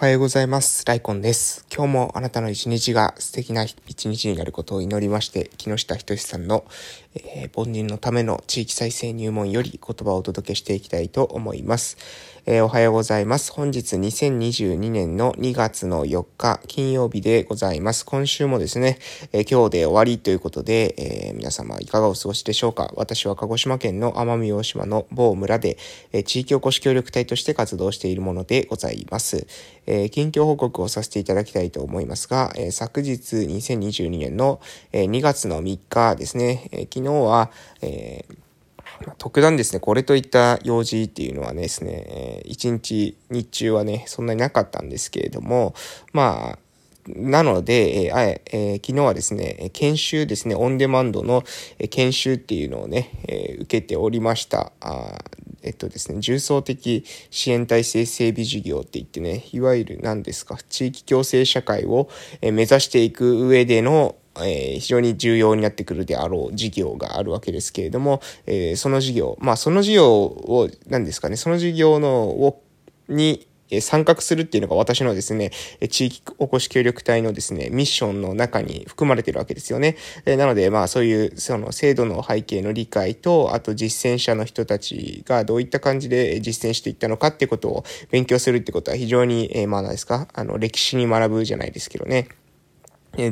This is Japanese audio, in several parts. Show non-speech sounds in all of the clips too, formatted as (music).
おはようございます。ライコンです。今日もあなたの一日が素敵な一日になることを祈りまして、木下仁さんの、えー、凡人のための地域再生入門より言葉をお届けしていきたいと思います。えー、おはようございます。本日2022年の2月の4日金曜日でございます。今週もですね、えー、今日で終わりということで、え、皆様いかがお過ごしでしょうか私は鹿児島県の奄美大島の某村で、え地域おこし協力隊として活動しているものでございます。え近況報告をさせていただきたいと思いますが、え昨日2022年の、え2月の3日ですね、え昨日は、えー特段ですね、これといった用事っていうのはですね、一日、日中はね、そんなになかったんですけれども、まあ、なので、えーえー、昨日はですね、研修ですね、オンデマンドの研修っていうのをね、えー、受けておりました。えっとですね、重層的支援体制整備事業って言ってね、いわゆる何ですか、地域共生社会を目指していく上でのえー、非常に重要になってくるであろう事業があるわけですけれども、えー、その事業、まあその事業を、何ですかね、その事業の、を、に、参画するっていうのが私のですね、地域おこし協力隊のですね、ミッションの中に含まれてるわけですよね。なので、まあそういうその制度の背景の理解と、あと実践者の人たちがどういった感じで実践していったのかってことを勉強するってことは非常に、え、まあ何ですか、あの歴史に学ぶじゃないですけどね。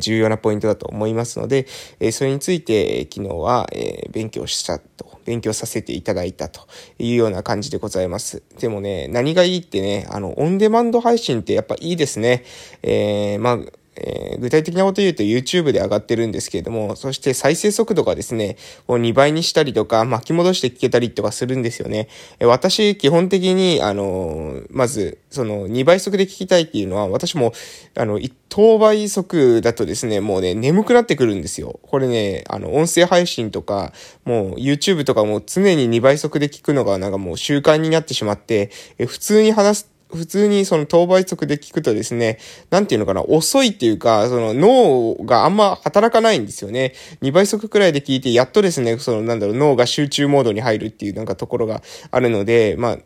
重要なポイントだと思いますので、それについて昨日は勉強したと、勉強させていただいたというような感じでございます。でもね、何がいいってね、あの、オンデマンド配信ってやっぱいいですね。えー、まあ、えー、具体的なこと言うと YouTube で上がってるんですけれども、そして再生速度がですね、2倍にしたりとか、巻き戻して聞けたりとかするんですよね。えー、私、基本的に、あのー、まず、その2倍速で聞きたいっていうのは、私も、あの、等倍速だとですね、もうね、眠くなってくるんですよ。これね、あの、音声配信とか、もう YouTube とかも常に2倍速で聞くのがなんかもう習慣になってしまって、え普通に話す普通にその当倍速で聞くとですね、なんていうのかな、遅いっていうか、その脳があんま働かないんですよね。2倍速くらいで聞いて、やっとですね、そのなんだろう、脳が集中モードに入るっていうなんかところがあるので、まあ、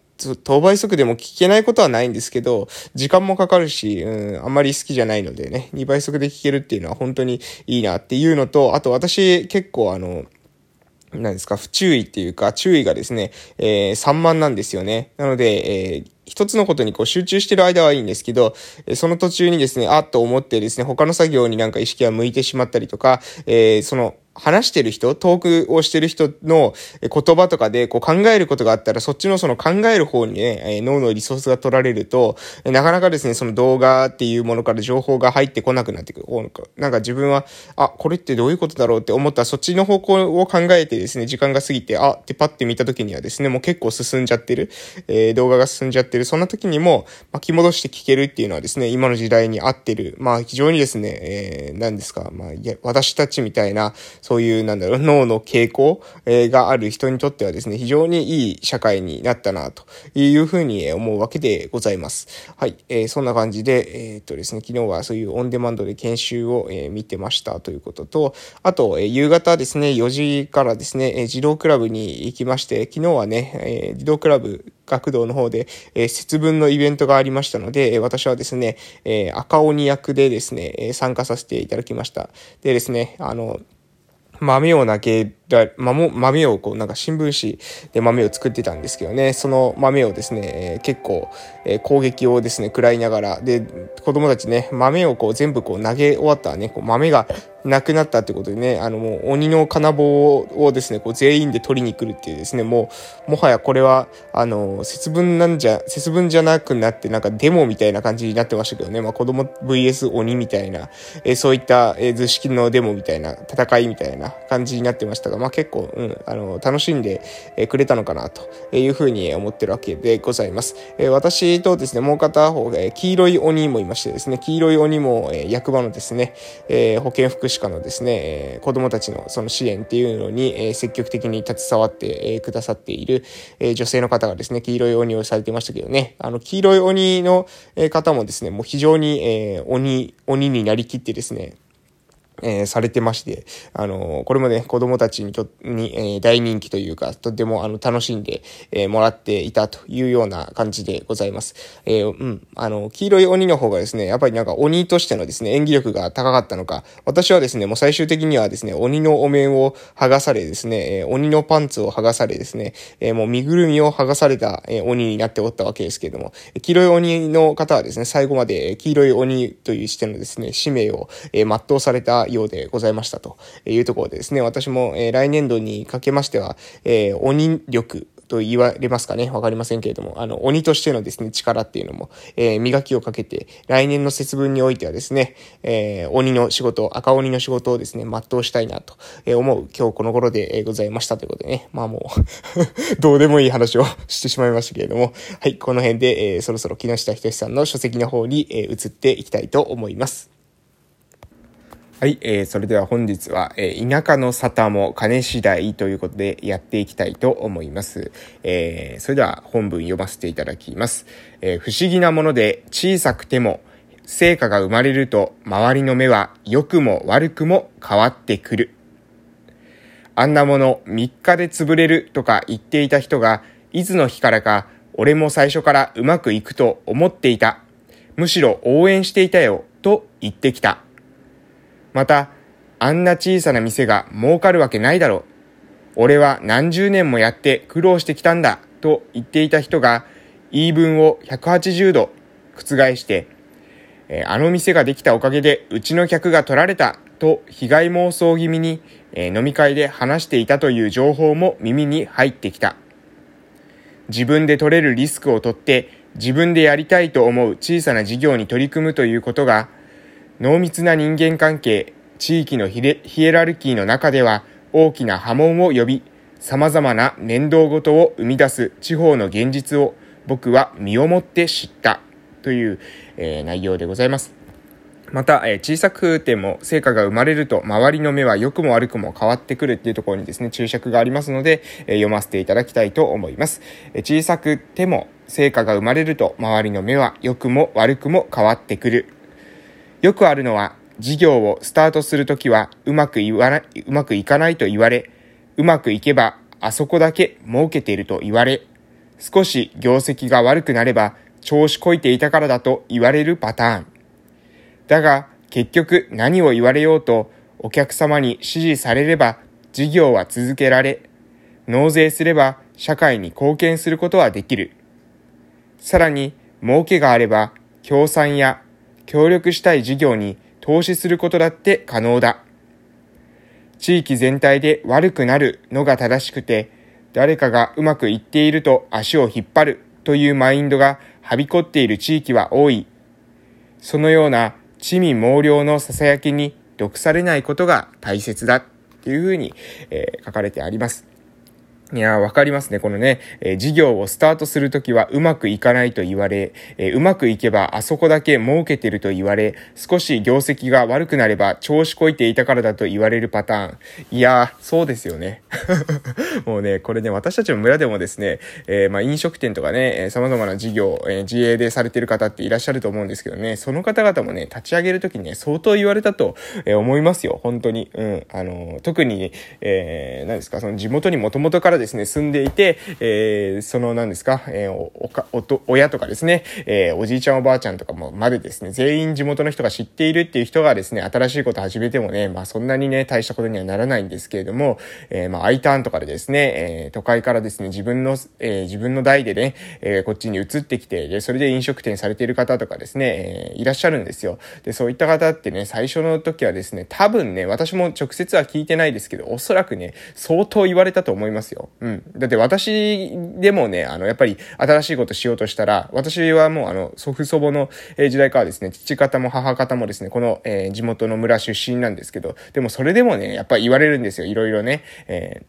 当倍速でも聞けないことはないんですけど、時間もかかるし、うん、あんまり好きじゃないのでね、2倍速で聞けるっていうのは本当にいいなっていうのと、あと私結構あの、何ですか、不注意っていうか、注意がですね、えー、散漫なんですよね。なので、えー、一つのことにこう集中してる間はいいんですけど、その途中にですね、あっと思ってですね、他の作業になんか意識が向いてしまったりとか、えー、その、話してる人、トークをしてる人の言葉とかでこう考えることがあったら、そっちのその考える方にね、脳のリソースが取られると、なかなかですね、その動画っていうものから情報が入ってこなくなってくる。なんか自分は、あ、これってどういうことだろうって思ったら、そっちの方向を考えてですね、時間が過ぎて、あ、ってパッて見た時にはですね、もう結構進んじゃってる、えー、動画が進んじゃってる、そんな時にも巻き戻して聞けるっていうのはですね、今の時代に合ってる、まあ非常にですね、えー、何ですか、まあ、私たちみたいな、そういう、なんだろう、(laughs) 脳の傾向、えー、がある人にとってはですね、非常にいい社会になったな、というふうに思うわけでございます。はい。えー、そんな感じで、えー、っとですね、昨日はそういうオンデマンドで研修を、え、見てましたということと、あと、え、夕方ですね、4時からですね、え、児童クラブに行きまして、昨日はね、え、児童クラブ学童の方で、えー、節分のイベントがありましたので、私はですね、えー、赤鬼役でですね、参加させていただきました。でですね、あの、豆を投げら、豆をこうなんか新聞紙で豆を作ってたんですけどね、その豆をですね、えー、結構、えー、攻撃をですね、食らいながら、で、子供たちね、豆をこう全部こう投げ終わったらね、こう豆がなくなったってことでね、あのもう鬼の金棒をですね、こう全員で取りに来るっていうですね、もう、もはやこれは、あの、節分なんじゃ、節分じゃなくなって、なんかデモみたいな感じになってましたけどね、まあ子供 VS 鬼みたいな、えー、そういった、え、図式のデモみたいな、戦いみたいな感じになってましたが、まあ結構、うん、あの、楽しんで、くれたのかな、というふうに思ってるわけでございます。え、私とですね、もう片方、え、黄色い鬼もいましてですね、黄色い鬼も、え、役場のですね、え、保健福祉課のですね、え、子供たちのその支援っていうのに、え、積極的に携わって、え、くださっている、え、女性の方がですね、黄色い鬼をされてましたけどね、あの、黄色い鬼の方もですね、もう非常に、え、鬼、鬼になりきってですね、えー、されてまして、あのー、これもね、子供たちにと、に、えー、大人気というか、とても、あの、楽しんで、えもらっていたというような感じでございます。えうん、あの、黄色い鬼の方がですね、やっぱりなんか鬼としてのですね、演技力が高かったのか、私はですね、もう最終的にはですね、鬼のお面を剥がされですね、え鬼のパンツを剥がされですね、えもう身ぐるみを剥がされた、え鬼になっておったわけですけれども、黄色い鬼の方はですね、最後まで黄色い鬼という視点のですね、使命を、え全うされたようでございましたというところでですね、私も、え来年度にかけましては、え鬼力と言われますかね。わかりませんけれども、あの、鬼としてのですね、力っていうのも、えー、磨きをかけて、来年の節分においてはですね、えー、鬼の仕事、赤鬼の仕事をですね、全うしたいなと思う今日この頃でございましたということでね、まあもう (laughs) どうでもいい話をしてしまいましたけれども、はい、この辺で、えー、そろそろ木下仁さんの書籍の方に、えー、移っていきたいと思います。はい、えー、それでは本日は、えー、田舎の沙汰も金次第ということでやっていきたいと思います。えー、それでは本文読ませていただきます。えー、不思議なもので小さくても成果が生まれると周りの目は良くも悪くも変わってくる。あんなもの3日で潰れるとか言っていた人がいつの日からか俺も最初からうまくいくと思っていた。むしろ応援していたよと言ってきた。また、あんな小さな店が儲かるわけないだろう。俺は何十年もやって苦労してきたんだと言っていた人が言い分を180度覆して、えあの店ができたおかげでうちの客が取られたと被害妄想気味に、え飲み会で話していたという情報も耳に入ってきた。自分で取れるリスクを取って自分でやりたいと思う小さな事業に取り組むということが濃密な人間関係、地域のヒエラルキーの中では大きな波紋を呼び、様々な面倒ごとを生み出す地方の現実を僕は身をもって知ったという、えー、内容でございます。また、えー、小さくても成果が生まれると周りの目は良くも悪くも変わってくるっていうところにですね、注釈がありますので、えー、読ませていただきたいと思います。え小さくても成果が生まれると周りの目は良くも悪くも変わってくる。よくあるのは、事業をスタートするときはうまく言わないうまくいかないと言われ、うまくいけばあそこだけ儲けていると言われ、少し業績が悪くなれば調子こいていたからだと言われるパターン。だが、結局何を言われようとお客様に支持されれば事業は続けられ、納税すれば社会に貢献することはできる。さらに、儲けがあれば、協賛や協力したい事業に投資することだって可能だ。地域全体で悪くなるのが正しくて、誰かがうまくいっていると足を引っ張るというマインドがはびこっている地域は多い。そのような地味猛量の囁きに毒されないことが大切だっていうふうに、えー、書かれてあります。いや、わかりますね。このね、えー、事業をスタートするときはうまくいかないと言われ、えー、うまくいけばあそこだけ儲けてると言われ、少し業績が悪くなれば調子こいていたからだと言われるパターン。いや、そうですよね。(laughs) もうね、これね、私たちの村でもですね、えー、まあ飲食店とかね、えー、様々な事業、えー、自営でされてる方っていらっしゃると思うんですけどね、その方々もね、立ち上げるときにね、相当言われたと、えー、思いますよ。本当に。うん。あの、特に、えー、何ですか、その地元にもともとからですね、住んでいて、えー、その何ですか、えー、おか、おと、親とかですね、えー、おじいちゃんおばあちゃんとかもまでですね、全員地元の人が知っているっていう人がですね、新しいこと始めてもね、まあそんなにね、大したことにはならないんですけれども、えー、まあ I ターンとかでですね、えー、都会からですね、自分の、えー、自分の代でね、えー、こっちに移ってきて、で、それで飲食店されている方とかですね、えー、いらっしゃるんですよ。で、そういった方ってね、最初の時はですね、多分ね、私も直接は聞いてないですけど、おそらくね、相当言われたと思いますよ。うん。だって私でもね、あの、やっぱり新しいことしようとしたら、私はもうあの、祖父祖母の時代からですね、父方も母方もですね、この、えー、地元の村出身なんですけど、でもそれでもね、やっぱり言われるんですよ、いろいろね。え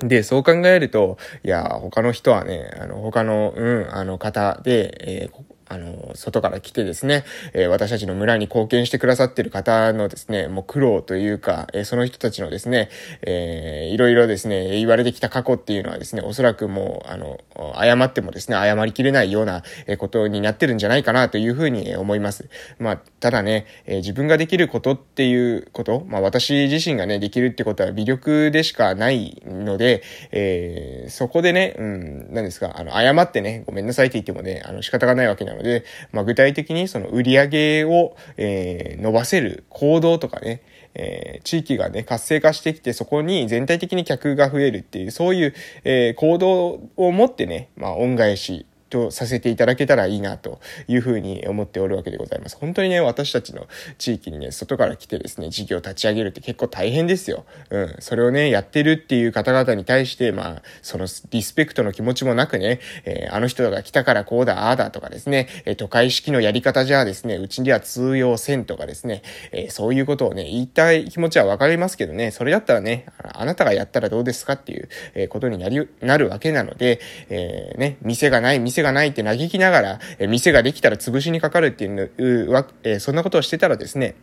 ー、で、そう考えると、いや、他の人はね、あの、他の、うん、あの方で、えーあの、外から来てですね、え私たちの村に貢献してくださってる方のですね、もう苦労というか、えその人たちのですね、えー、いろいろですね、言われてきた過去っていうのはですね、おそらくもう、あの、謝ってもですね、謝りきれないようなことになってるんじゃないかなというふうに思います。まあ、ただね、え自分ができることっていうこと、まあ私自身がね、できるってことは微力でしかないので、え、そこでね、うん、何ですか、あの、謝ってね、ごめんなさいって言ってもね、あの、仕方がないわけなので、でまあ具体的にその売り上げを、えー、伸ばせる行動とかね、えー、地域がね、活性化してきて、そこに全体的に客が増えるっていう、そういう、えー、行動を持ってね、まあ、恩返しとさせていただけたらいいなというふうに思っておるわけでございます。本当にね、私たちの地域にね、外から来てですね、事業を立ち上げるって結構大変ですよ。うん。それをね、やってるっていう方々に対して、まあ、そのリスペクトの気持ちもなくね、えー、あの人が来たからこうだ、ああだとかですね、えー、都会式のやり方じゃあですね、うちには通用せんとかですね、えー、そういうことをね、言いたい気持ちはわかりますけどね、それだったらね、あなたがやったらどうですかっていう、えことになり、なるわけなので、えー、ね、店がない、店がないって嘆きながら、え店ができたら潰しにかかるっていうわ、えそんなことをしてたらですね、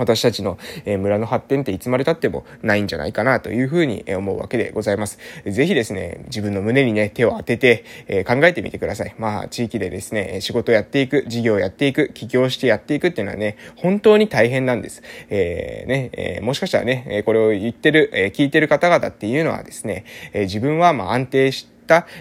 私たちの村の発展っていつまで経ってもないんじゃないかなというふうに思うわけでございます。ぜひですね、自分の胸にね、手を当てて、え考えてみてください。まあ、地域でですね、仕事をやっていく、事業をやっていく、起業してやっていくっていうのはね、本当に大変なんです。えー、ね、えー、もしかしたらね、これを言ってる、え聞いてる方々っていうのはですね、自分はまあ安定して、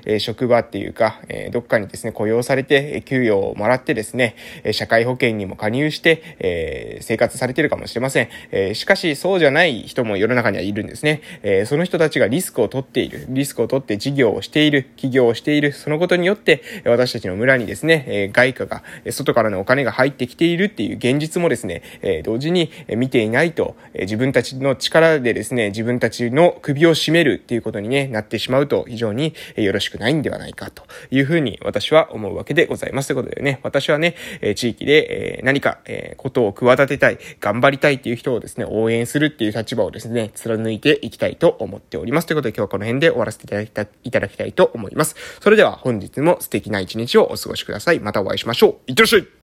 え職場っていうか、えどっかにですね、雇用されて、給与をもらってですね、社会保険にも加入して、え生活されてるかもしれません。えしかし、そうじゃない人も世の中にはいるんですね。えその人たちがリスクを取っている、リスクを取って事業をしている、企業をしている、そのことによって、私たちの村にですね、え外貨が、外からのお金が入ってきているっていう現実もですね、え同時に見ていないと、え自分たちの力でですね、自分たちの首を絞めるっていうことにね、なってしまうと非常によろしくないんではないかというふうに私は思うわけでございます。ということでね、私はね、え地域で、え何か、えことを企てたい、頑張りたいっていう人をですね、応援するっていう立場をですね、貫いていきたいと思っております。ということで今日はこの辺で終わらせていただきたいただきたいと思います。それでは本日も素敵な一日をお過ごしください。またお会いしましょう。いってらっしゃい